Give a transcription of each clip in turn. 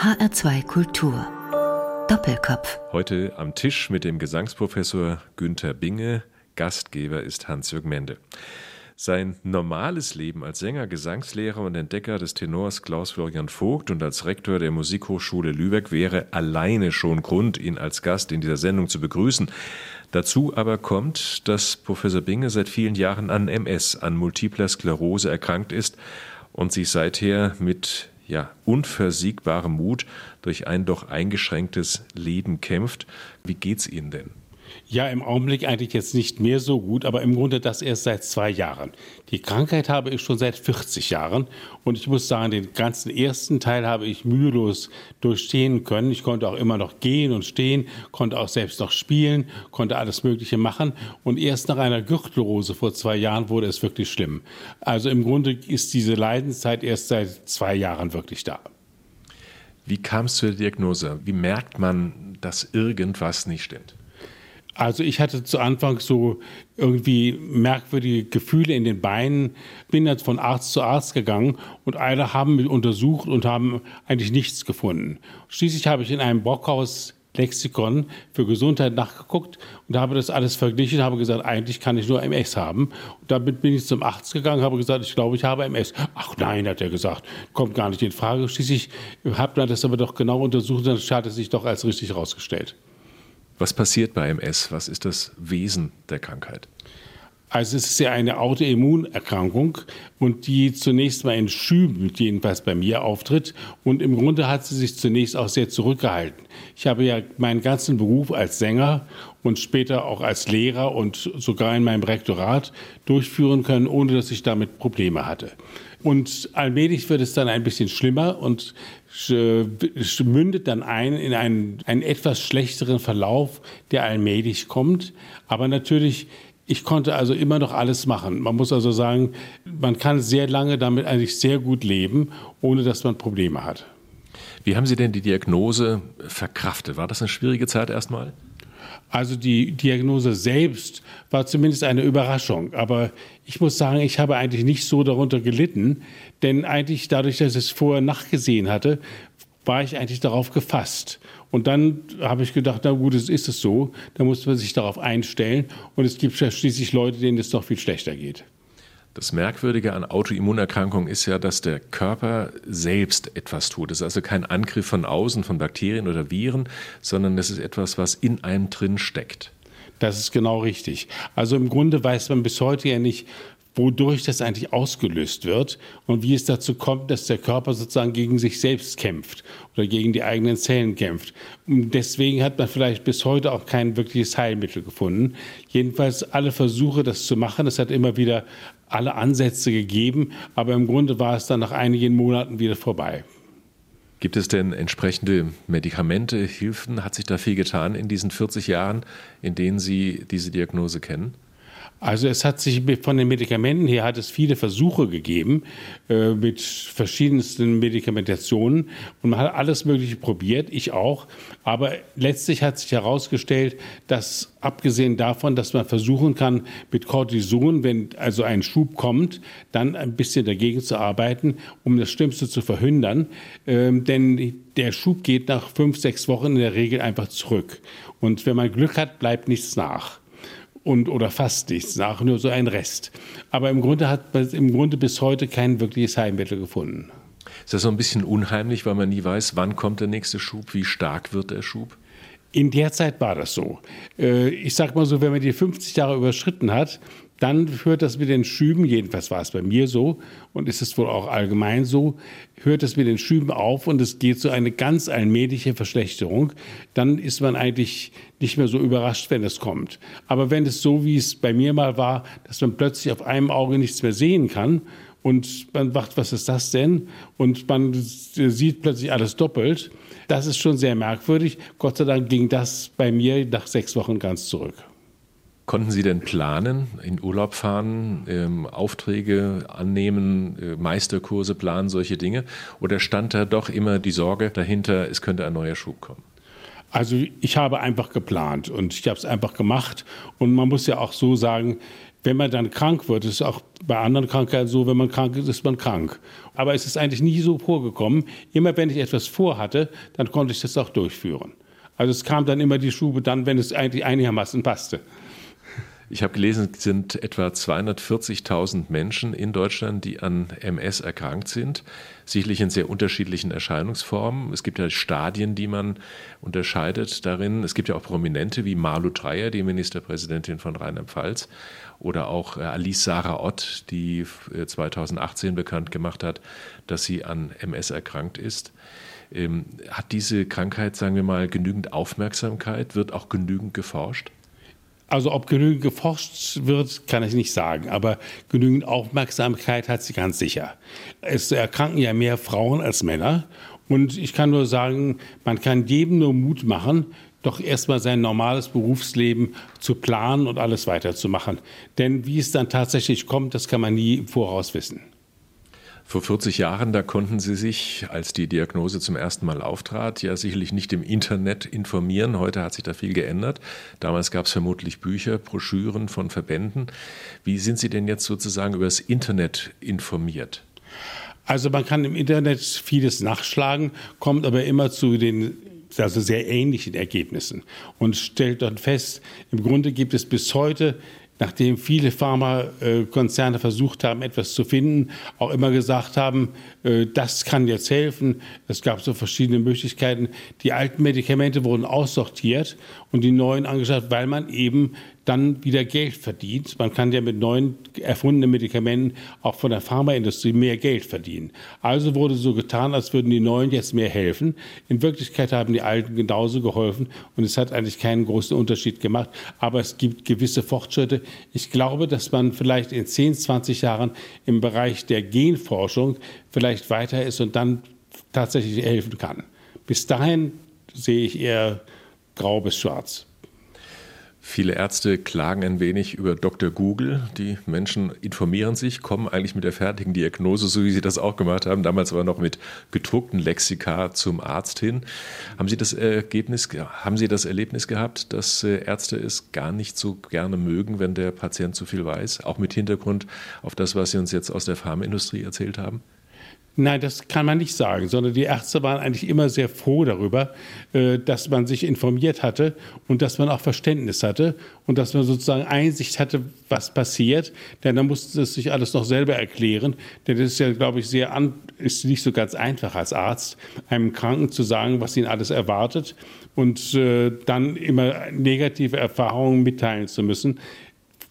HR2 Kultur. Doppelkopf. Heute am Tisch mit dem Gesangsprofessor Günther Binge. Gastgeber ist Hans-Jürg Mende. Sein normales Leben als Sänger, Gesangslehrer und Entdecker des Tenors Klaus Florian Vogt und als Rektor der Musikhochschule Lübeck wäre alleine schon Grund, ihn als Gast in dieser Sendung zu begrüßen. Dazu aber kommt, dass Professor Binge seit vielen Jahren an MS, an multipler Sklerose erkrankt ist und sich seither mit ja, unversiegbarem Mut durch ein doch eingeschränktes Leben kämpft. Wie geht's Ihnen denn? Ja, im Augenblick eigentlich jetzt nicht mehr so gut, aber im Grunde das erst seit zwei Jahren. Die Krankheit habe ich schon seit 40 Jahren und ich muss sagen, den ganzen ersten Teil habe ich mühelos durchstehen können. Ich konnte auch immer noch gehen und stehen, konnte auch selbst noch spielen, konnte alles Mögliche machen und erst nach einer Gürtelrose vor zwei Jahren wurde es wirklich schlimm. Also im Grunde ist diese Leidenszeit erst seit zwei Jahren wirklich da. Wie kam es zur Diagnose? Wie merkt man, dass irgendwas nicht stimmt? Also ich hatte zu Anfang so irgendwie merkwürdige Gefühle in den Beinen, bin dann von Arzt zu Arzt gegangen und alle haben mich untersucht und haben eigentlich nichts gefunden. Schließlich habe ich in einem Brockhaus Lexikon für Gesundheit nachgeguckt und habe das alles verglichen, habe gesagt, eigentlich kann ich nur MS haben. Und damit bin ich zum Arzt gegangen, habe gesagt, ich glaube, ich habe MS. Ach nein, hat er gesagt, kommt gar nicht in Frage. Schließlich habe man das aber doch genau untersucht, dann hat es sich doch als richtig herausgestellt. Was passiert bei MS? Was ist das Wesen der Krankheit? Also es ist ja eine Autoimmunerkrankung und die zunächst mal in Schüben, jedenfalls bei mir, auftritt. Und im Grunde hat sie sich zunächst auch sehr zurückgehalten. Ich habe ja meinen ganzen Beruf als Sänger und später auch als Lehrer und sogar in meinem Rektorat durchführen können, ohne dass ich damit Probleme hatte. Und allmählich wird es dann ein bisschen schlimmer und mündet dann ein in einen, einen etwas schlechteren Verlauf, der allmählich kommt. Aber natürlich, ich konnte also immer noch alles machen. Man muss also sagen, man kann sehr lange damit eigentlich sehr gut leben, ohne dass man Probleme hat. Wie haben Sie denn die Diagnose verkraftet? War das eine schwierige Zeit erstmal? Also die Diagnose selbst war zumindest eine Überraschung. Aber ich muss sagen, ich habe eigentlich nicht so darunter gelitten, denn eigentlich dadurch, dass ich es vorher nachgesehen hatte, war ich eigentlich darauf gefasst. Und dann habe ich gedacht, na gut, es ist es so, da muss man sich darauf einstellen. Und es gibt ja schließlich Leute, denen es doch viel schlechter geht. Das Merkwürdige an Autoimmunerkrankungen ist ja, dass der Körper selbst etwas tut. Es ist also kein Angriff von außen, von Bakterien oder Viren, sondern es ist etwas, was in einem drin steckt. Das ist genau richtig. Also im Grunde weiß man bis heute ja nicht, wodurch das eigentlich ausgelöst wird und wie es dazu kommt, dass der Körper sozusagen gegen sich selbst kämpft oder gegen die eigenen Zellen kämpft. Und deswegen hat man vielleicht bis heute auch kein wirkliches Heilmittel gefunden. Jedenfalls alle Versuche, das zu machen, es hat immer wieder alle Ansätze gegeben, aber im Grunde war es dann nach einigen Monaten wieder vorbei. Gibt es denn entsprechende Medikamente, Hilfen? Hat sich da viel getan in diesen 40 Jahren, in denen Sie diese Diagnose kennen? Also es hat sich von den Medikamenten her hat es viele Versuche gegeben äh, mit verschiedensten Medikamentationen und man hat alles Mögliche probiert, ich auch. Aber letztlich hat sich herausgestellt, dass abgesehen davon, dass man versuchen kann, mit Cortison, wenn also ein Schub kommt, dann ein bisschen dagegen zu arbeiten, um das Schlimmste zu verhindern. Ähm, denn der Schub geht nach fünf, sechs Wochen in der Regel einfach zurück. Und wenn man Glück hat, bleibt nichts nach und oder fast nichts nach, nur so ein Rest. Aber im Grunde hat man im Grunde bis heute kein wirkliches Heilmittel gefunden. Ist das so ein bisschen unheimlich, weil man nie weiß, wann kommt der nächste Schub, wie stark wird der Schub? In der Zeit war das so. Äh, ich sag mal so, wenn man die 50 Jahre überschritten hat, dann hört das mit den Schüben, jedenfalls war es bei mir so und ist es wohl auch allgemein so, hört es mit den Schüben auf und es geht so eine ganz allmähliche Verschlechterung. Dann ist man eigentlich nicht mehr so überrascht, wenn es kommt. Aber wenn es so, wie es bei mir mal war, dass man plötzlich auf einem Auge nichts mehr sehen kann und man wacht, was ist das denn? Und man sieht plötzlich alles doppelt. Das ist schon sehr merkwürdig. Gott sei Dank ging das bei mir nach sechs Wochen ganz zurück. Konnten Sie denn planen, in Urlaub fahren, ähm, Aufträge annehmen, äh, Meisterkurse planen, solche Dinge? Oder stand da doch immer die Sorge dahinter, es könnte ein neuer Schub kommen? Also ich habe einfach geplant und ich habe es einfach gemacht. Und man muss ja auch so sagen, Wenn man dann krank wird, ist auch bei anderen Krankheiten so, wenn man krank ist, ist man krank. Aber es ist eigentlich nie so vorgekommen. Immer wenn ich etwas vorhatte, dann konnte ich das auch durchführen. Also es kam dann immer die Schube dann, wenn es eigentlich einigermaßen passte. Ich habe gelesen, es sind etwa 240.000 Menschen in Deutschland, die an MS erkrankt sind, sicherlich in sehr unterschiedlichen Erscheinungsformen. Es gibt ja Stadien, die man unterscheidet darin. Es gibt ja auch Prominente wie Malu Dreyer, die Ministerpräsidentin von Rheinland-Pfalz, oder auch äh, Alice Sarah Ott, die 2018 äh, bekannt gemacht hat, dass sie an MS erkrankt ist. Ähm, hat diese Krankheit, sagen wir mal, genügend Aufmerksamkeit? Wird auch genügend geforscht? Also ob genügend geforscht wird, kann ich nicht sagen, aber genügend Aufmerksamkeit hat sie ganz sicher. Es erkranken ja mehr Frauen als Männer und ich kann nur sagen, man kann jedem nur Mut machen, doch erstmal sein normales Berufsleben zu planen und alles weiterzumachen. Denn wie es dann tatsächlich kommt, das kann man nie im Voraus wissen. Vor 40 Jahren, da konnten Sie sich, als die Diagnose zum ersten Mal auftrat, ja sicherlich nicht im Internet informieren. Heute hat sich da viel geändert. Damals gab es vermutlich Bücher, Broschüren von Verbänden. Wie sind Sie denn jetzt sozusagen über das Internet informiert? Also man kann im Internet vieles nachschlagen, kommt aber immer zu den also sehr ähnlichen Ergebnissen und stellt dann fest, im Grunde gibt es bis heute nachdem viele Pharmakonzerne versucht haben, etwas zu finden, auch immer gesagt haben, äh, das kann jetzt helfen. Es gab so verschiedene Möglichkeiten. Die alten Medikamente wurden aussortiert und die neuen angeschaut, weil man eben dann wieder Geld verdient. Man kann ja mit neuen erfundenen Medikamenten auch von der Pharmaindustrie mehr Geld verdienen. Also wurde so getan, als würden die neuen jetzt mehr helfen. In Wirklichkeit haben die alten genauso geholfen und es hat eigentlich keinen großen Unterschied gemacht. Aber es gibt gewisse Fortschritte. Ich glaube, dass man vielleicht in 10, 20 Jahren im Bereich der Genforschung vielleicht weiter ist und dann tatsächlich helfen kann. Bis dahin sehe ich eher grau bis schwarz. Viele Ärzte klagen ein wenig über Dr. Google. Die Menschen informieren sich, kommen eigentlich mit der fertigen Diagnose, so wie sie das auch gemacht haben, damals aber noch mit gedruckten Lexika zum Arzt hin. Haben Sie das Ergebnis, haben Sie das Erlebnis gehabt, dass äh, Ärzte es gar nicht so gerne mögen, wenn der Patient zu viel weiß? Auch mit Hintergrund auf das, was Sie uns jetzt aus der Pharmaindustrie erzählt haben? Nein, das kann man nicht sagen, sondern die Ärzte waren eigentlich immer sehr froh darüber, äh, dass man sich informiert hatte und dass man auch Verständnis hatte und dass man sozusagen Einsicht hatte, was passiert. Denn dann musste es sich alles noch selber erklären. Denn das ist ja, glaube ich, sehr an, ist nicht so ganz einfach als Arzt, einem Kranken zu sagen, was ihn alles erwartet und äh, dann immer negative Erfahrungen mitteilen zu müssen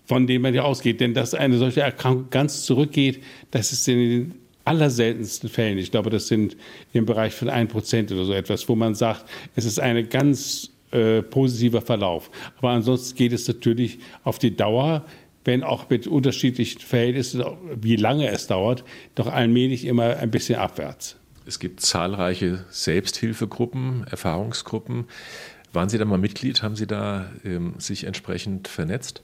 von denen man ja ausgeht. Denn dass eine solche Erkrankung ganz zurückgeht, das ist in den allerseltensten Fällen, ich glaube, das sind im Bereich von 1% oder so etwas, wo man sagt, es ist ein ganz äh, positiver Verlauf. Aber ansonsten geht es natürlich auf die Dauer, wenn auch mit unterschiedlichen Verhältnissen, wie lange es dauert, doch allmählich immer ein bisschen abwärts. Es gibt zahlreiche Selbsthilfegruppen, Erfahrungsgruppen. Waren Sie da mal Mitglied? Haben Sie da ähm, sich entsprechend vernetzt?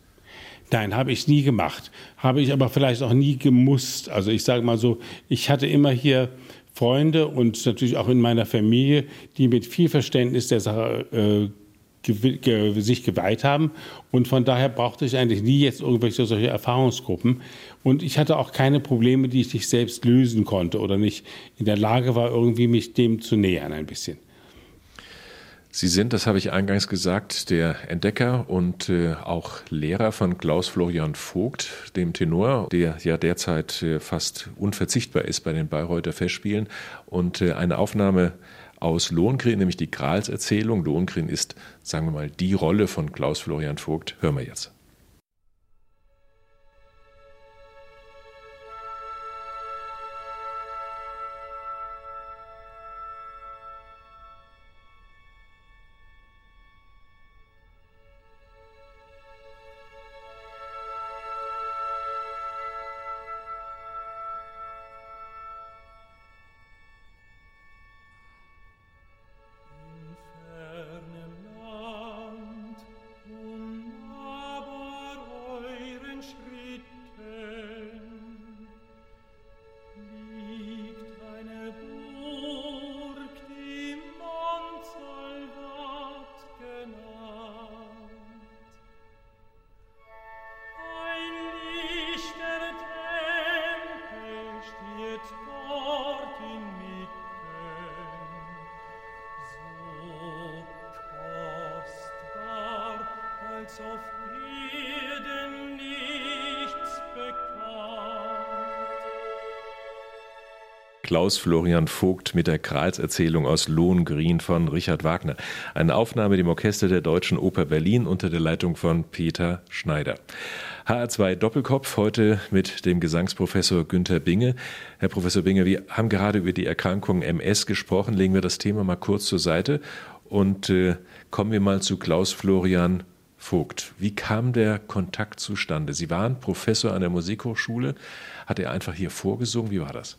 Nein, habe ich nie gemacht. Habe ich aber vielleicht auch nie gemusst. Also ich sage mal so, ich hatte immer hier Freunde und natürlich auch in meiner Familie, die mit viel Verständnis der Sache äh, sich geweiht haben. Und von daher brauchte ich eigentlich nie jetzt irgendwelche solche Erfahrungsgruppen. Und ich hatte auch keine Probleme, die ich nicht selbst lösen konnte oder nicht in der Lage war, irgendwie mich dem zu nähern ein bisschen. Sie sind, das habe ich eingangs gesagt, der Entdecker und äh, auch Lehrer von Klaus Florian Vogt, dem Tenor, der ja derzeit äh, fast unverzichtbar ist bei den Bayreuther Festspielen. Und äh, eine Aufnahme aus Lohengrin, nämlich die Grals Erzählung. Lohengrin ist, sagen wir mal, die Rolle von Klaus Florian Vogt. Hören wir jetzt. Klaus Florian Vogt mit der Kralserzählung aus Lohengrin von Richard Wagner. Eine Aufnahme dem Orchester der Deutschen Oper Berlin unter der Leitung von Peter Schneider. HR2 Doppelkopf heute mit dem Gesangsprofessor Günther Binge. Herr Professor Binge, wir haben gerade über die Erkrankung MS gesprochen. Legen wir das Thema mal kurz zur Seite und äh, kommen wir mal zu Klaus Florian Vogt. Wie kam der Kontakt zustande? Sie waren Professor an der Musikhochschule. Hat er einfach hier vorgesungen? Wie war das?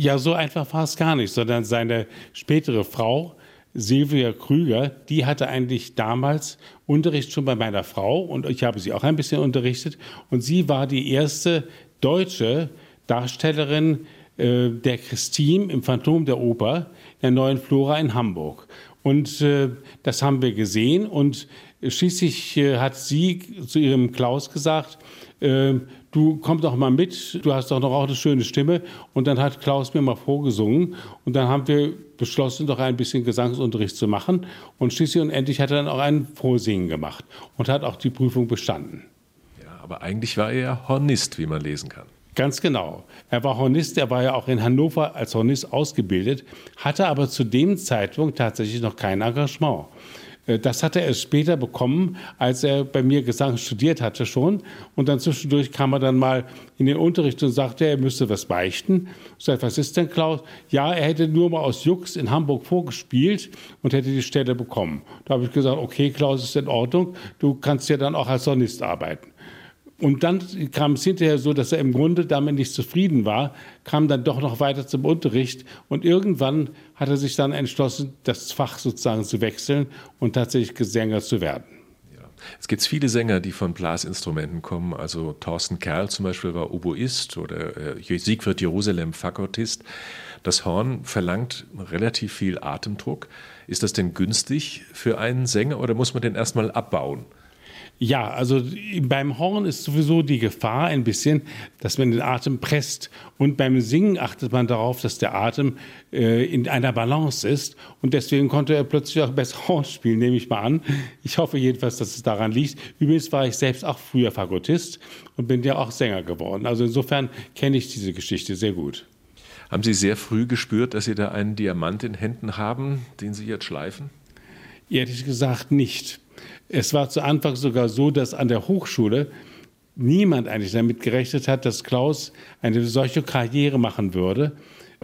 Ja, so einfach war es gar nicht, sondern seine spätere Frau, Silvia Krüger, die hatte eigentlich damals Unterricht schon bei meiner Frau und ich habe sie auch ein bisschen unterrichtet. Und sie war die erste deutsche Darstellerin äh, der Christine im Phantom der Oper, der neuen Flora in Hamburg. Und äh, das haben wir gesehen und schließlich äh, hat sie zu ihrem Klaus gesagt, äh, du komm doch mal mit, du hast doch noch auch eine schöne Stimme. Und dann hat Klaus mir mal vorgesungen und dann haben wir beschlossen, doch ein bisschen Gesangsunterricht zu machen. Und schließlich und endlich hat er dann auch ein Vorsingen gemacht und hat auch die Prüfung bestanden. Ja, aber eigentlich war er ja Hornist, wie man lesen kann. Ganz genau. Er war Hornist, er war ja auch in Hannover als Hornist ausgebildet, hatte aber zu dem Zeitpunkt tatsächlich noch kein Engagement. Äh, das hatte er später bekommen, als er bei mir Gesang studiert hatte schon. Und dann zwischendurch kam er dann mal in den Unterricht und sagte, er müsste was beichten. Ich sagte, was ist denn Klaus? Ja, er hätte nur mal aus Jux in Hamburg vorgespielt und hätte die Stelle bekommen. Da habe ich gesagt, okay, Klaus, ist in Ordnung. Du kannst ja dann auch als Sonist arbeiten. Und dann kam es hinterher so, dass er im Grunde damit nicht zufrieden war, kam dann doch noch weiter zum Unterricht und irgendwann hat er sich dann entschlossen, das Fach sozusagen zu wechseln und tatsächlich Gesänger zu werden. Es gibt viele Sänger, die von Blasinstrumenten kommen. Also Thorsten Kerl zum Beispiel war Oboist oder äh, Siegfried Jerusalem Fagottist. Das Horn verlangt relativ viel Atemdruck. Ist das denn günstig für einen Sänger oder muss man den erstmal abbauen? Ja, also beim Horn ist sowieso die Gefahr ein bisschen, dass man den Atem presst. Und beim Singen achtet man darauf, dass der Atem äh, in einer Balance ist. Und deswegen konnte er plötzlich auch besser Horn spielen, nehme ich mal an. Ich hoffe jedenfalls, dass es daran liegt. Übrigens war ich selbst auch früher Fagottist und bin ja auch Sänger geworden. Also insofern kenne ich diese Geschichte sehr gut. Haben Sie sehr früh gespürt, dass Sie da einen Diamant in Händen haben, den Sie jetzt schleifen? Ehrlich gesagt nicht. Es war zu Anfang sogar so, dass an der Hochschule niemand eigentlich damit gerechnet hat, dass Klaus eine solche Karriere machen würde.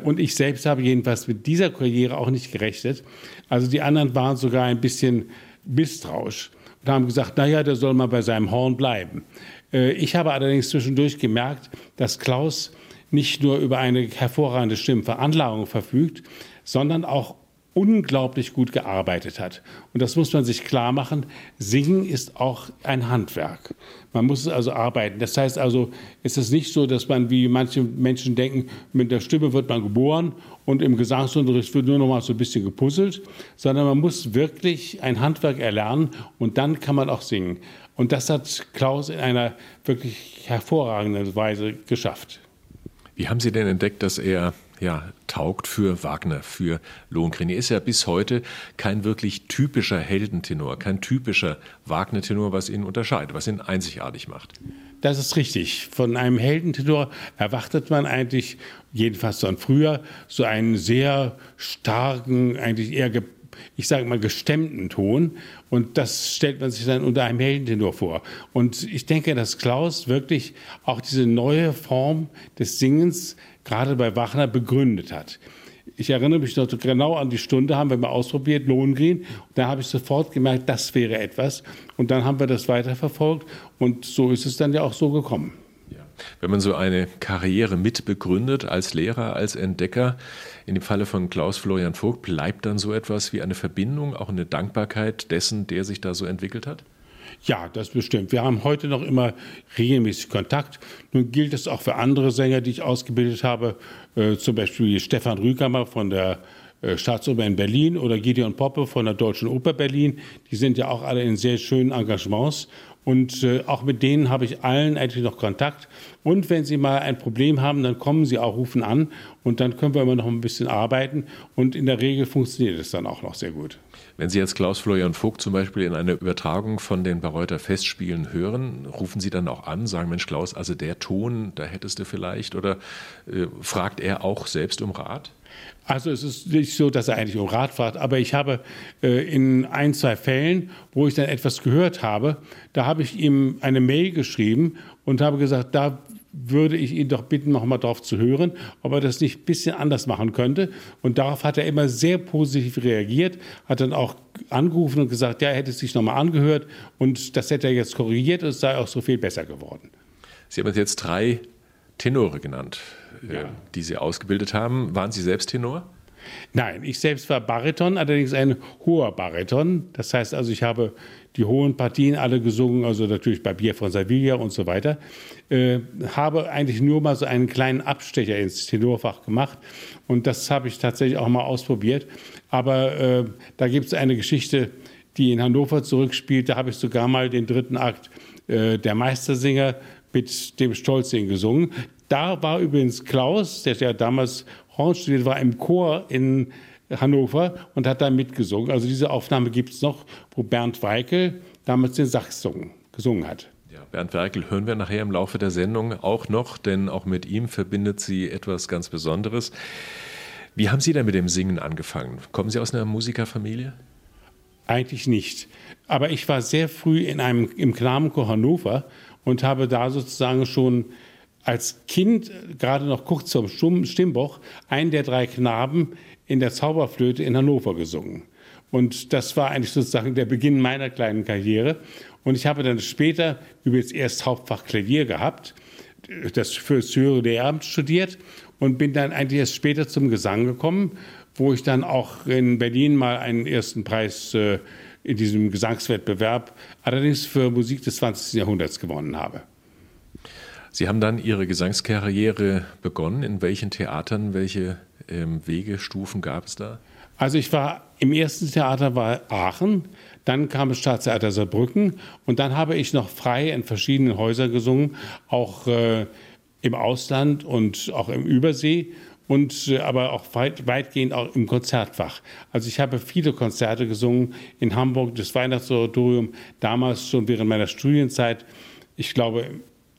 Und ich selbst habe jedenfalls mit dieser Karriere auch nicht gerechnet. Also die anderen waren sogar ein bisschen misstrauisch und haben gesagt, naja, der soll mal bei seinem Horn bleiben. Äh, ich habe allerdings zwischendurch gemerkt, dass Klaus nicht nur über eine hervorragende Stimmveranlagung verfügt, sondern auch unglaublich gut gearbeitet hat. Und das muss man sich klar machen. Singen ist auch ein Handwerk. Man muss also arbeiten. Das heißt also, es ist nicht so, dass man, wie manche Menschen denken, mit der Stimme wird man geboren und im Gesangsunterricht wird nur noch mal so ein bisschen gepuzzelt, sondern man muss wirklich ein Handwerk erlernen und dann kann man auch singen. Und das hat Klaus in einer wirklich hervorragenden Weise geschafft. Wie haben Sie denn entdeckt, dass er ja, taugt für Wagner, für Lohengrin. Er ist ja bis heute kein wirklich typischer Heldentenor, kein typischer Wagner-Tenor, was ihn unterscheidet, was ihn einzigartig macht. Das ist richtig. Von einem Heldentenor erwartet man eigentlich, jedenfalls von früher, so einen sehr starken, eigentlich eher ich sage mal, gestemmten Ton. Und das stellt man sich dann unter einem Heldentenor vor. Und ich denke, dass Klaus wirklich auch diese neue Form des Singens gerade bei Wachner begründet hat. Ich erinnere mich noch genau an die Stunde, haben wir mal ausprobiert, Lohengrin. Da habe ich sofort gemerkt, das wäre etwas. Und dann haben wir das weiterverfolgt. Und so ist es dann ja auch so gekommen. Wenn man so eine Karriere mitbegründet als Lehrer, als Entdecker, in dem Falle von Klaus Florian Vogt, bleibt dann so etwas wie eine Verbindung, auch eine Dankbarkeit dessen, der sich da so entwickelt hat? Ja, das bestimmt. Wir haben heute noch immer regelmäßig Kontakt. Nun gilt es auch für andere Sänger, die ich ausgebildet habe, äh, zum Beispiel Stefan Rükammer von der äh, Staatsoper in Berlin oder Gideon Poppe von der Deutschen Oper Berlin. Die sind ja auch alle in sehr schönen Engagements. Und äh, auch mit denen habe ich allen eigentlich noch Kontakt. Und wenn Sie mal ein Problem haben, dann kommen Sie auch, rufen an und dann können wir immer noch ein bisschen arbeiten. Und in der Regel funktioniert es dann auch noch sehr gut. Wenn Sie jetzt Klaus-Florian Vogt zum Beispiel in einer Übertragung von den Bayreuther Festspielen hören, rufen Sie dann auch an, sagen, Mensch Klaus, also der Ton, da hättest du vielleicht, oder äh, fragt er auch selbst um Rat? Also es ist nicht so, dass er eigentlich um Rat fragt, aber ich habe äh, in ein, zwei Fällen, wo ich dann etwas gehört habe, da habe ich ihm eine Mail geschrieben und habe gesagt, da würde ich ihn doch bitten, noch mal darauf zu hören, ob er das nicht ein bisschen anders machen könnte. Und darauf hat er immer sehr positiv reagiert, hat dann auch angerufen und gesagt, ja, er hätte es sich noch mal angehört und das hätte er jetzt korrigiert und es sei auch so viel besser geworden. Sie haben jetzt drei Tenore genannt, Ja. die Sie ausgebildet haben. Waren Sie selbst Tenor? Nein, ich selbst war Bariton, allerdings ein hoher Bariton. Das heißt also, ich habe die hohen Partien alle gesungen, also natürlich bei Bier von Sevilla und so weiter. Äh, habe eigentlich nur mal so einen kleinen Abstecher ins Tenorfach gemacht und das habe ich tatsächlich auch mal ausprobiert. Aber äh, da gibt es eine Geschichte, die in Hannover zurückspielt. Da habe ich sogar mal den dritten Akt äh, der Meistersinger mit dem Stolzing gesungen. Da war übrigens Klaus, der ja damals Horn studiert war, im Chor in Hannover und hat da mitgesungen. Also diese Aufnahme gibt es noch, wo Bernd Weikel damals den Sachs gesungen, gesungen hat. Ja, Bernd Werkel hören wir nachher im Laufe der Sendung auch noch, denn auch mit ihm verbindet sie etwas ganz Besonderes. Wie haben Sie denn mit dem Singen angefangen? Kommen Sie aus einer Musikerfamilie? Eigentlich nicht. Aber ich war sehr früh in einem, im Knabenchor Hannover und habe da sozusagen schon als Kind, gerade noch kurz zum Stimmbruch, einen der drei Knaben in der Zauberflöte in Hannover gesungen. Und das war eigentlich sozusagen der Beginn meiner kleinen Karriere. Und ich habe dann später übrigens erst Hauptfach Klavier gehabt, das für das höhere Lehramt studiert und bin dann eigentlich erst später zum Gesang gekommen, wo ich dann auch in Berlin mal einen ersten Preis äh, in diesem Gesangswettbewerb, allerdings für Musik des 20. Jahrhunderts gewonnen habe. Sie haben dann Ihre Gesangskarriere begonnen. In welchen Theatern, welche ähm, Wegestufen gab es da? Also ich war im ersten Theater war Aachen, dann kam das Staatstheater Saarbrücken und dann habe ich noch frei in verschiedenen Häusern gesungen, auch äh, im Ausland und auch im Übersee und äh, aber auch weit, weitgehend auch im Konzertfach. Also ich habe viele Konzerte gesungen in Hamburg, das Weihnachtsoratorium, damals schon während meiner Studienzeit. Ich glaube,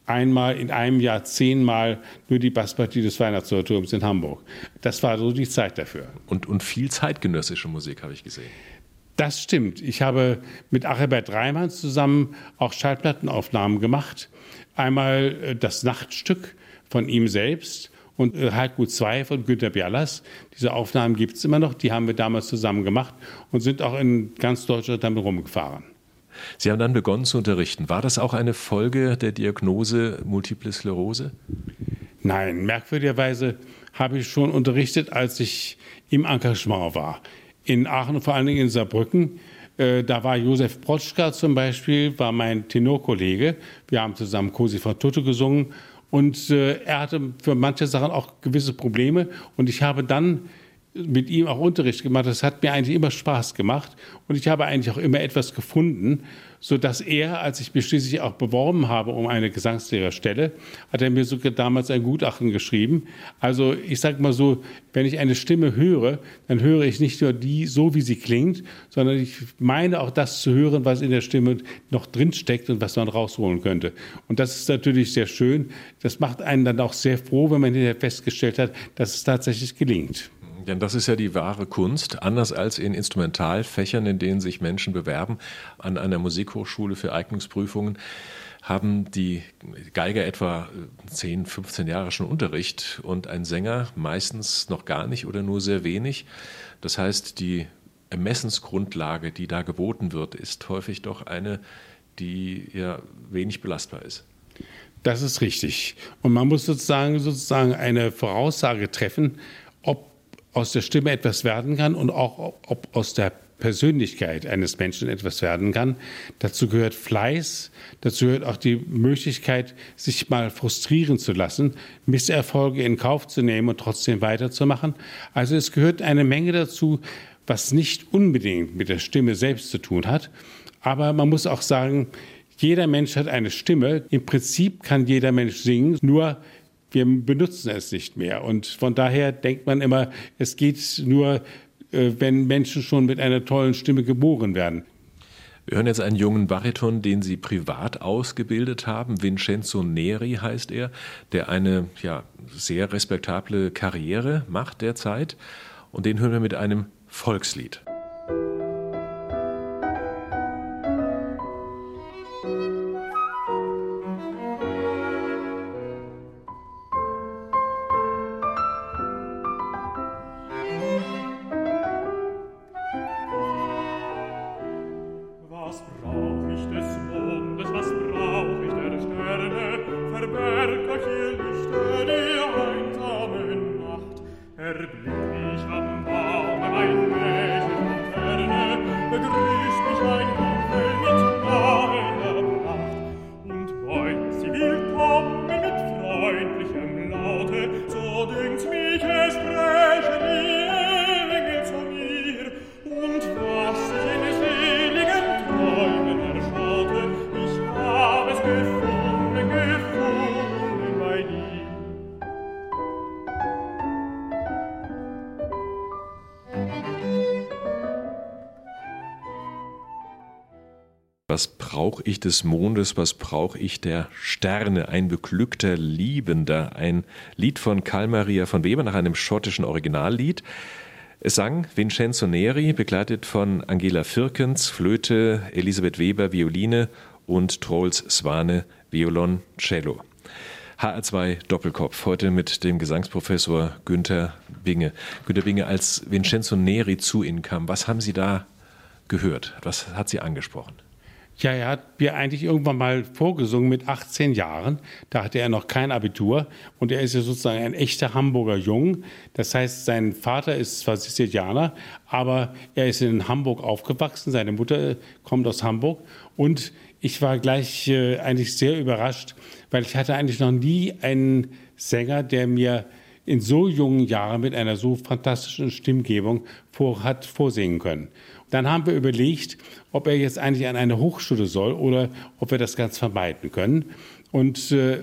einmal in einem Jahr zehnmal nur die Basspartie des Weihnachtsoratoriums in Hamburg. Das war so die Zeit dafür. Und, und viel zeitgenössische Musik habe ich gesehen. Das stimmt. Ich habe mit Achibert Reimann zusammen auch Schallplattenaufnahmen gemacht. Einmal äh, das Nachtstück von ihm selbst und äh, Haiku 2 von Günter Bialas. Diese Aufnahmen gibt es immer noch. Die haben wir damals zusammen gemacht und sind auch in ganz Deutschland damit rumgefahren. Sie haben dann begonnen zu unterrichten. War das auch eine Folge der Diagnose Multiple Sklerose? Nein, merkwürdigerweise habe ich schon unterrichtet, als ich im Engagement war. In Aachen vor allen Dingen in Saarbrücken. Äh, da war Josef Protschka zum Beispiel, war mein Tenorkollege. Wir haben zusammen Cosi von Tutte gesungen. Und äh, er hatte für manche Sachen auch gewisse Probleme. Und ich habe dann mit ihm auch Unterricht gemacht. Das hat mir eigentlich immer Spaß gemacht. Und ich habe eigentlich auch immer etwas gefunden, so dass er, als ich mich schließlich auch beworben habe um eine Gesangslehrerstelle, hat er mir sogar damals ein Gutachten geschrieben. Also ich sage mal so, wenn ich eine Stimme höre, dann höre ich nicht nur die so, wie sie klingt, sondern ich meine auch das zu hören, was in der Stimme noch drinsteckt und was man rausholen könnte. Und das ist natürlich sehr schön. Das macht einen dann auch sehr froh, wenn man hinterher festgestellt hat, dass es tatsächlich gelingt. Denn das ist ja die wahre Kunst. Anders als in Instrumentalfächern, in denen sich Menschen bewerben, an einer Musikhochschule für Eignungsprüfungen, haben die Geiger etwa 10, 15 Jahre schon Unterricht und ein Sänger meistens noch gar nicht oder nur sehr wenig. Das heißt, die Ermessensgrundlage, die da geboten wird, ist häufig doch eine, die ja wenig belastbar ist. Das ist richtig. Und man muss sozusagen, sozusagen eine Voraussage treffen, aus der Stimme etwas werden kann und auch ob aus der Persönlichkeit eines Menschen etwas werden kann. Dazu gehört Fleiß, dazu gehört auch die Möglichkeit, sich mal frustrieren zu lassen, Misserfolge in Kauf zu nehmen und trotzdem weiterzumachen. Also es gehört eine Menge dazu, was nicht unbedingt mit der Stimme selbst zu tun hat. Aber man muss auch sagen, Jeder Mensch hat eine Stimme. Im Prinzip kann jeder Mensch singen, nur wir benutzen es nicht mehr. Und von daher denkt man immer, es geht nur, äh, wenn Menschen schon mit einer tollen Stimme geboren werden. Wir hören jetzt einen jungen Bariton, den Sie privat ausgebildet haben. Vincenzo Neri heißt er, der eine ja, sehr respektable Karriere macht derzeit. Und den hören wir mit einem Volkslied. Des Mondes, was brauche ich der Sterne? Ein beglückter Liebender. Ein Lied von Karl Maria von Weber nach einem schottischen Originallied. Es sang Vincenzo Neri, begleitet von Angela Firkens, Flöte, Elisabeth Weber, Violine und Trolls Swane, Violoncello. HR2 Doppelkopf, heute mit dem Gesangsprofessor Günther Binge. Günther Binge, als Vincenzo Neri zu Ihnen kam, was haben Sie da gehört? Was hat Sie angesprochen? Ja, er hat mir eigentlich irgendwann mal vorgesungen mit 18 Jahren. Da hatte er noch kein Abitur und er ist ja sozusagen ein echter Hamburger Jung. Das heißt, sein Vater ist zwar Sizilianer, aber er ist in Hamburg aufgewachsen. Seine Mutter kommt aus Hamburg und ich war gleich äh, eigentlich sehr überrascht, weil ich hatte eigentlich noch nie einen Sänger, der mir in so jungen Jahren mit einer so fantastischen Stimmgebung vor, hat vorsingen können. Dann haben wir überlegt, ob er jetzt eigentlich an eine Hochschule soll oder ob wir das ganz vermeiden können. Und äh,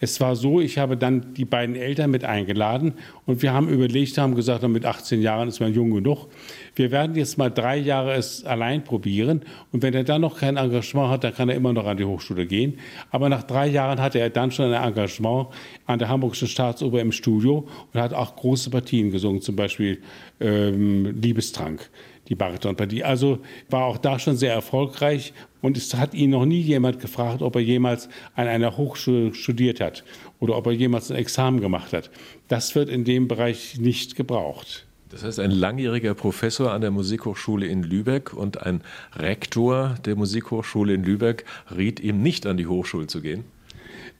es war so, ich habe dann die beiden Eltern mit eingeladen und wir haben überlegt, haben gesagt, mit 18 Jahren ist man jung genug. Wir werden jetzt mal drei Jahre es allein probieren und wenn er dann noch kein Engagement hat, dann kann er immer noch an die Hochschule gehen. Aber nach drei Jahren hatte er dann schon ein Engagement an der Hamburgischen Staatsoper im Studio und hat auch große Partien gesungen, zum Beispiel ähm, Liebestrank die Baritonpartie. Also war auch da schon sehr erfolgreich und es hat ihn noch nie jemand gefragt, ob er jemals an einer Hochschule studiert hat oder ob er jemals ein Examen gemacht hat. Das wird in dem Bereich nicht gebraucht. Das heißt, ein langjähriger Professor an der Musikhochschule in Lübeck und ein Rektor der Musikhochschule in Lübeck riet ihm nicht an die Hochschule zu gehen?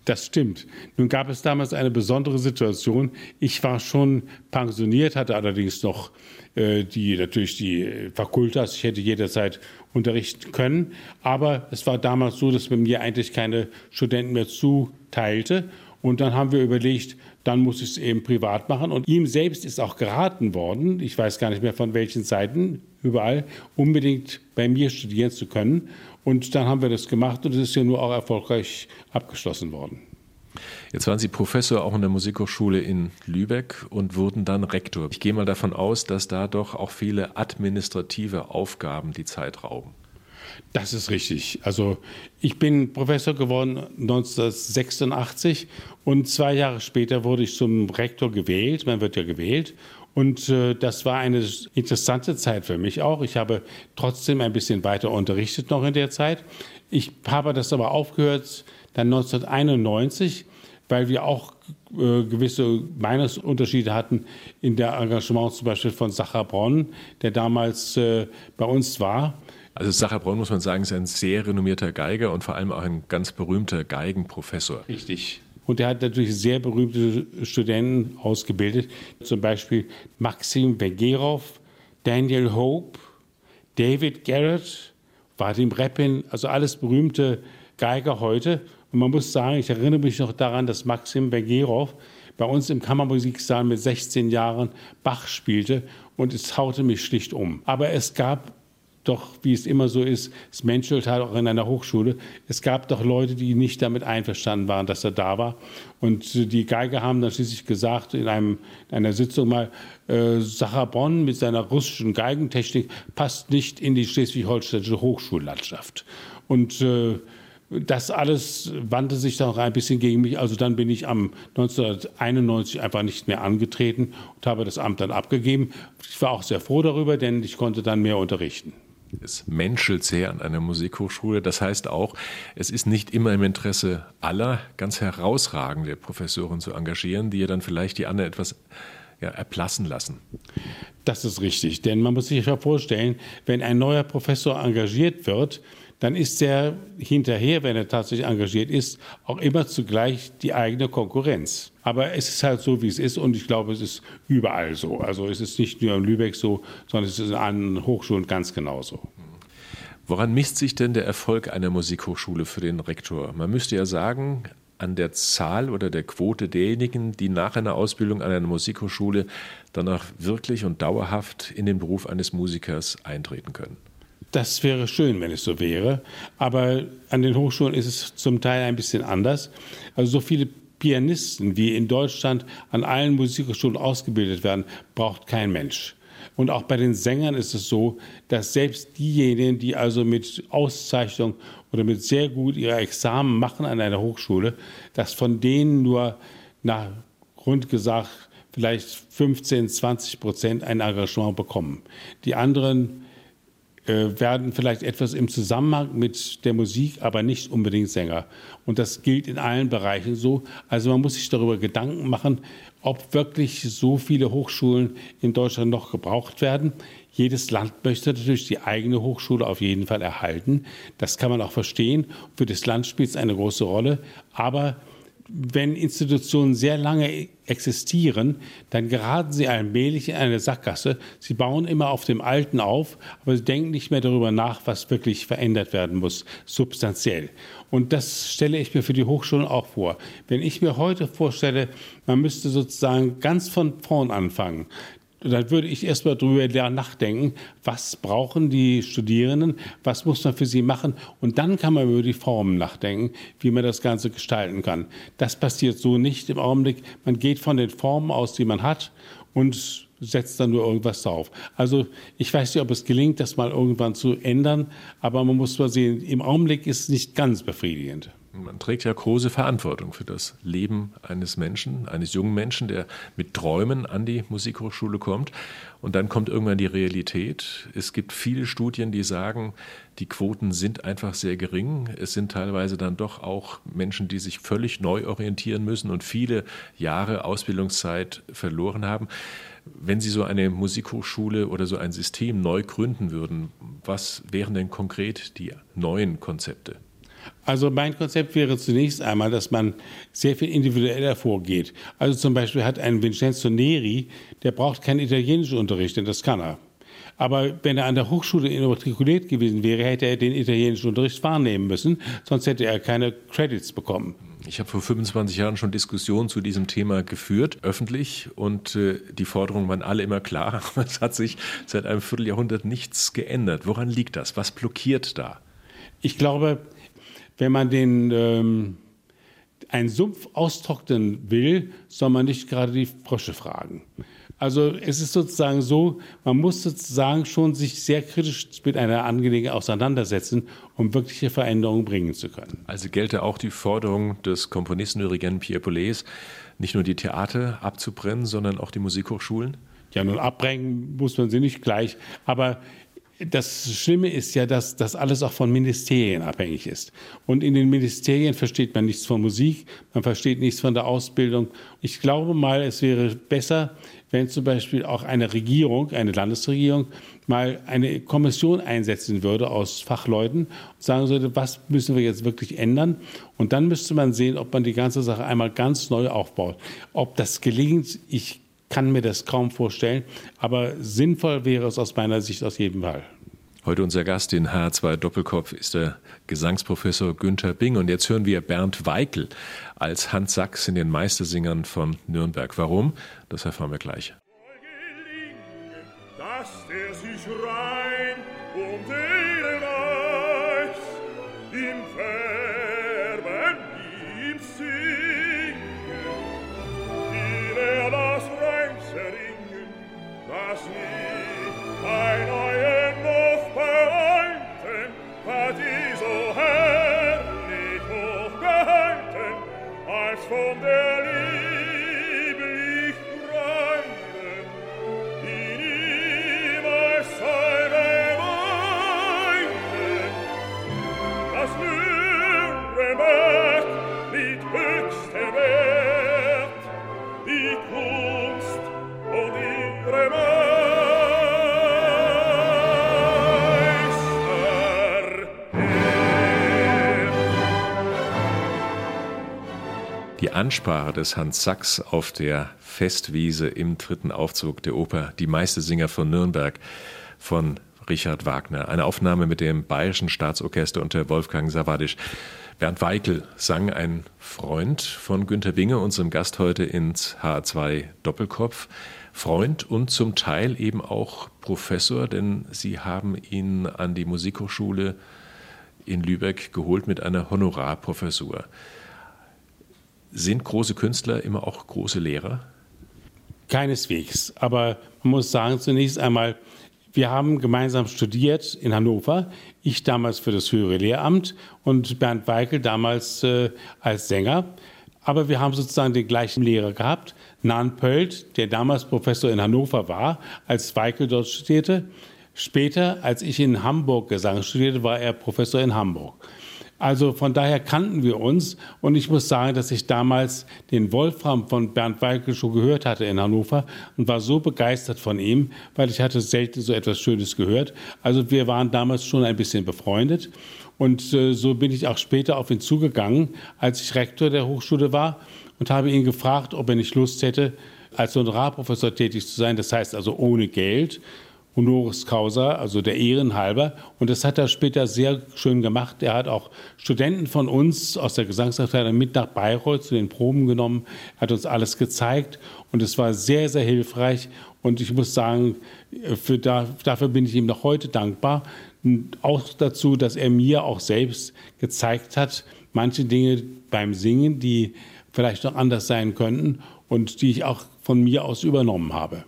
Das stimmt. Nun gab es damals eine besondere Situation. Ich war schon pensioniert, hatte allerdings noch äh, die natürlich die Fakultas. Ich hätte jederzeit unterrichten können. Aber es war damals so, dass man mir eigentlich keine Studenten mehr zuteilte. Und dann haben wir überlegt, dann muss ich es eben privat machen. Und ihm selbst ist auch geraten worden, ich weiß gar nicht mehr von welchen Seiten, überall, unbedingt bei mir studieren zu können. Und dann haben wir das gemacht und es ist ja nur auch erfolgreich abgeschlossen worden. Jetzt waren Sie Professor auch in der Musikhochschule in Lübeck und wurden dann Rektor. Ich gehe mal davon aus, dass da doch auch viele administrative Aufgaben die Zeit rauben. Das ist richtig. Also ich bin Professor geworden 1986 und zwei Jahre später wurde ich zum Rektor gewählt. Man wird ja gewählt. Und äh, das war eine interessante Zeit für mich auch. Ich habe trotzdem ein bisschen weiter unterrichtet noch in der Zeit. Ich habe das aber aufgehört dann 1991 weil wir auch äh, gewisse Meinungsunterschiede hatten in der Engagement zum Beispiel von Sacher Bronn, der damals äh, bei uns war. Also Sacher Bronn, muss man sagen, ist ein sehr renommierter Geiger und vor allem auch ein ganz berühmter Geigenprofessor. Richtig. Und er hat natürlich sehr berühmte Studenten ausgebildet, zum Beispiel Maxim Vegerov, Daniel Hope, David Garrett, Vadim Repin, also alles berühmte Geiger heute. Und man muss sagen, ich erinnere mich noch daran, dass Maxim Bergerov bei uns im Kammermusiksaal mit 16 Jahren Bach spielte und es haute mich schlicht um. Aber es gab doch, wie es immer so ist, es menschelt halt auch in einer Hochschule. Es gab doch Leute, die nicht damit einverstanden waren, dass er da war. Und die Geiger haben dann schließlich gesagt, in, einem, in einer Sitzung mal, äh, Sacher-Bonn mit seiner russischen Geigentechnik passt nicht in die schleswig-holsteinische Hochschullandschaft. Und äh, das alles wandte sich dann auch ein bisschen gegen mich. Also dann bin ich am 1991 einfach nicht mehr angetreten und habe das Amt dann abgegeben. Ich war auch sehr froh darüber, denn ich konnte dann mehr unterrichten. Es menschelt sehr an einer Musikhochschule. Das heißt auch, es ist nicht immer im Interesse aller, ganz herausragende Professoren zu engagieren, die ja dann vielleicht die anderen etwas ja, erblassen lassen. Das ist richtig, denn man muss sich ja vorstellen, wenn ein neuer Professor engagiert wird, dann ist er hinterher, wenn er tatsächlich engagiert ist, auch immer zugleich die eigene Konkurrenz. Aber es ist halt so, wie es ist und ich glaube, es ist überall so. Also es ist nicht nur in Lübeck so, sondern es ist an Hochschulen ganz genauso. Woran misst sich denn der Erfolg einer Musikhochschule für den Rektor? Man müsste ja sagen, an der Zahl oder der Quote derjenigen, die nach einer Ausbildung an einer Musikhochschule danach wirklich und dauerhaft in den Beruf eines Musikers eintreten können. Das wäre schön, wenn es so wäre. Aber an den Hochschulen ist es zum Teil ein bisschen anders. Also so viele Pianisten, wie in Deutschland an allen Musikhochschulen ausgebildet werden, braucht kein Mensch. Und auch bei den Sängern ist es so, dass selbst diejenigen, die also mit Auszeichnung oder mit sehr gut ihre Examen machen an einer Hochschule, dass von denen nur nach rund gesagt vielleicht 15, 20 Prozent ein Engagement bekommen. Die anderen werden vielleicht etwas im Zusammenhang mit der Musik, aber nicht unbedingt Sänger. Und das gilt in allen Bereichen so. Also man muss sich darüber Gedanken machen, ob wirklich so viele Hochschulen in Deutschland noch gebraucht werden. Jedes Land möchte natürlich die eigene Hochschule auf jeden Fall erhalten. Das kann man auch verstehen. Für das Land spielt es eine große Rolle. Aber wenn Institutionen sehr lange existieren, dann geraten sie allmählich in eine Sackgasse. Sie bauen immer auf dem Alten auf, aber sie denken nicht mehr darüber nach, was wirklich verändert werden muss, substanziell. Und das stelle ich mir für die Hochschulen auch vor. Wenn ich mir heute vorstelle, man müsste sozusagen ganz von vorn anfangen, dann würde ich erstmal darüber nachdenken, was brauchen die Studierenden, was muss man für sie machen und dann kann man über die Formen nachdenken, wie man das Ganze gestalten kann. Das passiert so nicht im Augenblick. Man geht von den Formen aus, die man hat und setzt dann nur irgendwas drauf. Also ich weiß nicht, ob es gelingt, das mal irgendwann zu ändern, aber man muss mal sehen, im Augenblick ist es nicht ganz befriedigend. Man trägt ja große Verantwortung für das Leben eines Menschen, eines jungen Menschen, der mit Träumen an die Musikhochschule kommt. Und dann kommt irgendwann die Realität. Es gibt viele Studien, die sagen, die Quoten sind einfach sehr gering. Es sind teilweise dann doch auch Menschen, die sich völlig neu orientieren müssen und viele Jahre Ausbildungszeit verloren haben. Wenn Sie so eine Musikhochschule oder so ein System neu gründen würden, was wären denn konkret die neuen Konzepte? Also mein Konzept wäre zunächst einmal, dass man sehr viel individueller vorgeht. Also zum Beispiel hat ein Vincenzo Neri, der braucht keinen italienischen Unterricht, denn das kann er. Aber wenn er an der Hochschule immatrikuliert gewesen wäre, hätte er den italienischen Unterricht wahrnehmen müssen, sonst hätte er keine Credits bekommen. Ich habe vor 25 Jahren schon Diskussionen zu diesem Thema geführt, öffentlich, und äh, die Forderungen waren alle immer klar. Aber es hat sich seit einem Vierteljahrhundert nichts geändert. Woran liegt das? Was blockiert da? Ich glaube, wenn man den ähm, einen Sumpf austrocknen will, soll man nicht gerade die Frösche fragen. Also es ist sozusagen so, man muss sozusagen schon sich sehr kritisch mit einer Angelegenheit auseinandersetzen, um wirkliche Veränderungen bringen zu können. Also gelte auch die Forderung des Komponisten Eugen Pierre Boulez, nicht nur die Theater abzubrennen, sondern auch die Musikhochschulen? Ja, nun abbrennen muss man sie nicht gleich, aber das Schlimme ist ja, dass das alles auch von Ministerien abhängig ist. Und in den Ministerien versteht man nichts von Musik, man versteht nichts von der Ausbildung. Ich glaube mal, es wäre besser, wenn zum Beispiel auch eine Regierung, eine Landesregierung, mal eine Kommission einsetzen würde aus Fachleuten und sagen würde, was müssen wir jetzt wirklich ändern? Und dann müsste man sehen, ob man die ganze Sache einmal ganz neu aufbaut. Ob das gelingt, ich kann mir das kaum vorstellen, aber sinnvoll wäre es aus meiner Sicht aus jedem Fall. Heute unser Gast in H2 Doppelkopf ist der Gesangsprofessor Günther Bing. Und jetzt hören wir Bernd Weikel als Hans Sachs in den Meistersingern von Nürnberg. Warum? Das erfahren wir gleich. Ansprache des Hans Sachs auf der Festwiese im dritten Aufzug der Oper Die Meistersinger von Nürnberg von Richard Wagner. Eine Aufnahme mit dem Bayerischen Staatsorchester unter Wolfgang Sawadisch. Bernd Weikel sang ein Freund von Günter Binge, unserem Gast heute ins H2 Doppelkopf. Freund und zum Teil eben auch Professor, denn Sie haben ihn an die Musikhochschule in Lübeck geholt mit einer Honorarprofessur. Sind große Künstler immer auch große Lehrer? Keineswegs. Aber man muss sagen, zunächst einmal, wir haben gemeinsam studiert in Hannover. Ich damals für das höhere Lehramt und Bernd Weikel damals äh, als Sänger. Aber wir haben sozusagen den gleichen Lehrer gehabt, Nan Pölt, der damals Professor in Hannover war, als Weikel dort studierte. Später, als ich in Hamburg Gesang studierte, war er Professor in Hamburg. Also von daher kannten wir uns. Und ich muss sagen, dass ich damals den Wolfram von Bernd Weigel schon gehört hatte in Hannover und war so begeistert von ihm, weil ich hatte selten so etwas Schönes gehört. Also wir waren damals schon ein bisschen befreundet. Und äh, so bin ich auch später auf ihn zugegangen, als ich Rektor der Hochschule war und habe ihn gefragt, ob er nicht Lust hätte, als Honorarprofessor tätig zu sein, das heißt also ohne Geld honoris causa, also der Ehren halber. Und das hat er später sehr schön gemacht. Er hat auch Studenten von uns aus der Gesangsabteilung mit nach Bayreuth zu den Proben genommen, hat uns alles gezeigt und es war sehr, sehr hilfreich. Und ich muss sagen, für da, dafür bin ich ihm noch heute dankbar. Und auch dazu, dass er mir auch selbst gezeigt hat, manche Dinge beim Singen, die vielleicht noch anders sein könnten und die ich auch von mir aus übernommen habe.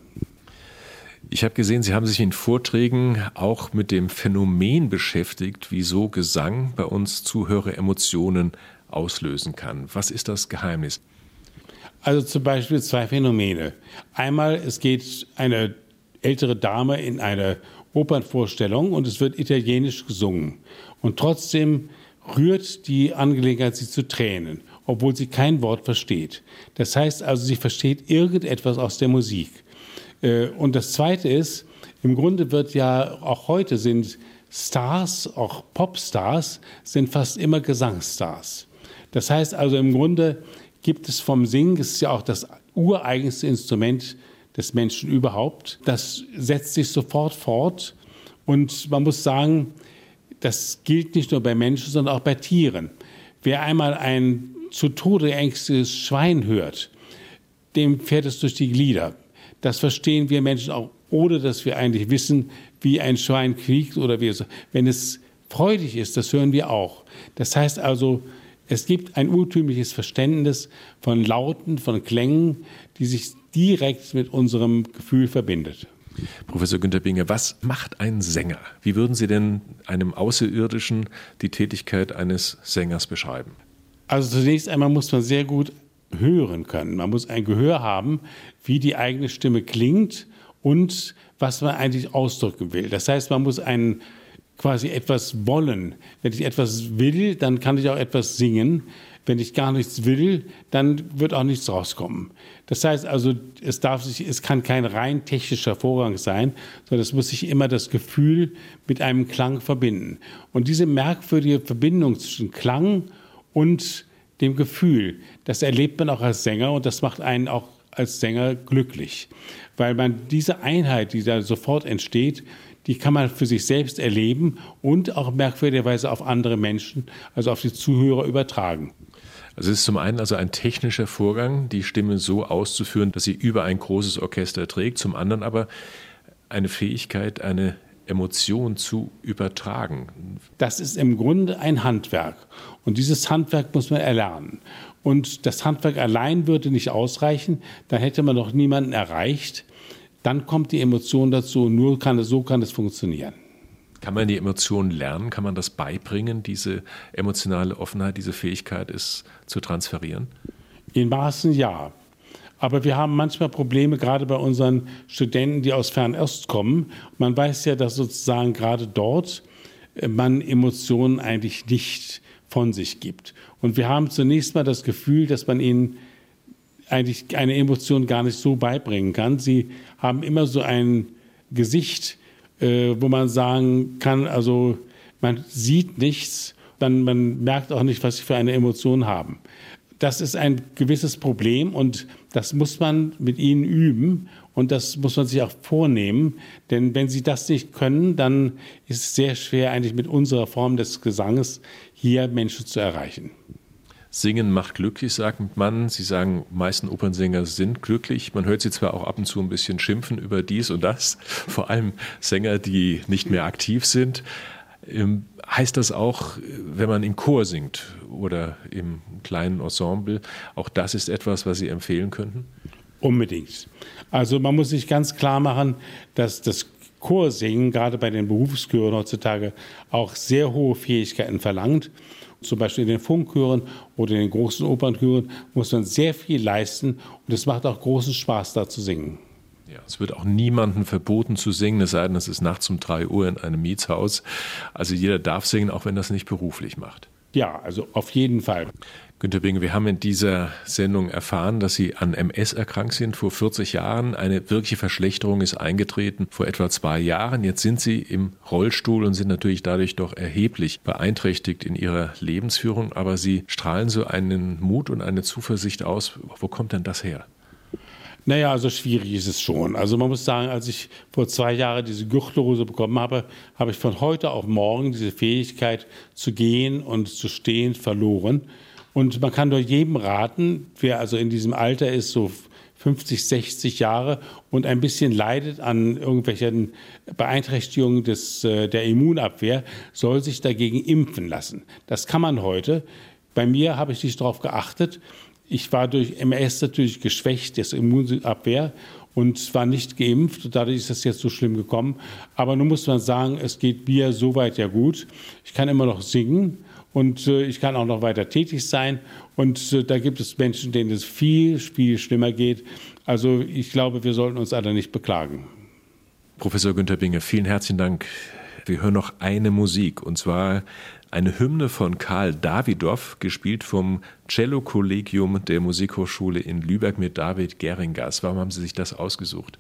Ich habe gesehen, Sie haben sich in Vorträgen auch mit dem Phänomen beschäftigt, wieso Gesang bei uns Zuhöreremotionen auslösen kann. Was ist das Geheimnis? Also zum Beispiel zwei Phänomene. Einmal, es geht eine ältere Dame in eine Opernvorstellung und es wird italienisch gesungen. Und trotzdem rührt die Angelegenheit sie zu Tränen, obwohl sie kein Wort versteht. Das heißt also, sie versteht irgendetwas aus der Musik. Äh, und das Zweite ist, im Grunde wird ja auch heute sind Stars, auch Popstars, sind fast immer Gesangsstars. Das heißt also im Grunde gibt es vom Singen, das ist ja auch das ureigenste Instrument des Menschen überhaupt, das setzt sich sofort fort. Und man muss sagen, das gilt nicht nur bei Menschen, sondern auch bei Tieren. Wer einmal ein zu Tode ängstliches Schwein hört, dem fährt es durch die Glieder. Das verstehen wir Menschen auch, ohne dass wir eigentlich wissen, wie ein Schwein quiekt oder wie es. Wenn es freudig ist, das hören wir auch. Das heißt also, es gibt ein urtümliches Verständnis von Lauten, von Klängen, die sich direkt mit unserem Gefühl verbindet. Professor Günter Binger, was macht ein Sänger? Wie würden Sie denn einem Außerirdischen die Tätigkeit eines Sängers beschreiben? Also zunächst einmal muss man sehr gut hören können. Man muss ein Gehör haben, wie die eigene Stimme klingt und was man eigentlich ausdrücken will. Das heißt, man muss ein, quasi etwas wollen. Wenn ich etwas will, dann kann ich auch etwas singen. Wenn ich gar nichts will, dann wird auch nichts rauskommen. Das heißt also, es darf sich, es kann kein rein technischer Vorgang sein, sondern es muss sich immer das Gefühl mit einem Klang verbinden. Und diese merkwürdige Verbindung zwischen Klang und dem Gefühl. Das erlebt man auch als Sänger und das macht einen auch als Sänger glücklich, weil man diese Einheit, die da sofort entsteht, die kann man für sich selbst erleben und auch merkwürdigerweise auf andere Menschen, also auf die Zuhörer übertragen. Also es ist zum einen also ein technischer Vorgang, die Stimme so auszuführen, dass sie über ein großes Orchester trägt, zum anderen aber eine Fähigkeit, eine Emotion zu übertragen? Das ist im Grunde ein Handwerk. Und dieses Handwerk muss man erlernen. Und das Handwerk allein würde nicht ausreichen, dann hätte man noch niemanden erreicht. Dann kommt die Emotion dazu, nur kann es, so kann es funktionieren. Kann man die Emotionen lernen? Kann man das beibringen, diese emotionale Offenheit, diese Fähigkeit ist zu transferieren? In Maßen ja. Aber wir haben manchmal Probleme, gerade bei unseren Studenten, die aus Fernost kommen. Man weiß ja, dass sozusagen gerade dort äh, man Emotionen eigentlich nicht von sich gibt. Und wir haben zunächst mal das Gefühl, dass man ihnen eigentlich eine Emotion gar nicht so beibringen kann. Sie haben immer so ein Gesicht, äh, wo man sagen kann, also man sieht nichts, dann man merkt auch nicht, was sie für eine Emotion haben. Das ist ein gewisses Problem und das muss man mit ihnen üben und das muss man sich auch vornehmen. Denn wenn sie das nicht können, dann ist es sehr schwer, eigentlich mit unserer Form des Gesanges hier Menschen zu erreichen. Singen macht glücklich, sagt man. Sie sagen, meisten Opernsänger sind glücklich. Man hört sie zwar auch ab und zu ein bisschen schimpfen über dies und das, vor allem Sänger, die nicht mehr aktiv sind. Ähm, heißt das auch, wenn man im Chor singt oder im kleinen Ensemble, auch das ist etwas, was Sie empfehlen könnten? Unbedingt. Also man muss sich ganz klar machen, dass das Chorsingen gerade bei den Berufschören heutzutage auch sehr hohe Fähigkeiten verlangt. Zum Beispiel in den Funkchören oder in den großen Opernchören muss man sehr viel leisten und es macht auch großen Spaß, da zu singen. Ja, es wird auch niemandem verboten zu singen, es sei denn, es ist nachts um drei Uhr in einem Mietshaus. Also jeder darf singen, auch wenn das nicht beruflich macht. Ja, also auf jeden Fall. Günter Binge, wir haben in dieser Sendung erfahren, dass Sie an MS erkrankt sind vor 40 Jahren. Eine wirkliche Verschlechterung ist eingetreten vor etwa zwei Jahren. Jetzt sind Sie im Rollstuhl und sind natürlich dadurch doch erheblich beeinträchtigt in Ihrer Lebensführung. Aber Sie strahlen so einen Mut und eine Zuversicht aus. Wo kommt denn das her? Naja, also schwierig ist es schon. Also man muss sagen, als ich vor zwei Jahren diese Gürtelrose bekommen habe, habe ich von heute auf morgen diese Fähigkeit zu gehen und zu stehen verloren. Und man kann doch jedem raten, wer also in diesem Alter ist, so 50, 60 Jahre und ein bisschen leidet an irgendwelchen Beeinträchtigungen des, äh, der Immunabwehr, soll sich dagegen impfen lassen. Das kann man heute. Bei mir habe ich nicht darauf geachtet. Ich war durch MS natürlich geschwächt, das Immunabwehr, und war nicht geimpft. Dadurch ist es jetzt so schlimm gekommen. Aber nun muss man sagen, es geht mir soweit ja gut. Ich kann immer noch singen und äh, ich kann auch noch weiter tätig sein. Und äh, da gibt es Menschen, denen es viel, viel schlimmer geht. Also ich glaube, wir sollten uns alle nicht beklagen. Professor Günter Binge, vielen herzlichen Dank. Wir hören noch eine Musik und zwar eine Hymne von Karl Davidow, gespielt vom Cello-Kollegium der Musikhochschule in Lübeck mit David Geringers. Warum haben Sie sich das ausgesucht?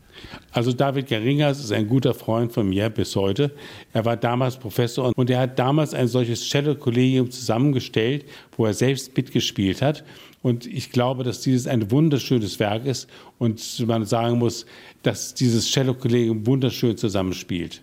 Also David Geringers ist ein guter Freund von mir bis heute. Er war damals Professor und er hat damals ein solches Cello-Kollegium zusammengestellt, wo er selbst mitgespielt hat. Und ich glaube, dass dieses ein wunderschönes Werk ist und man sagen muss, dass dieses Cello-Kollegium wunderschön zusammenspielt.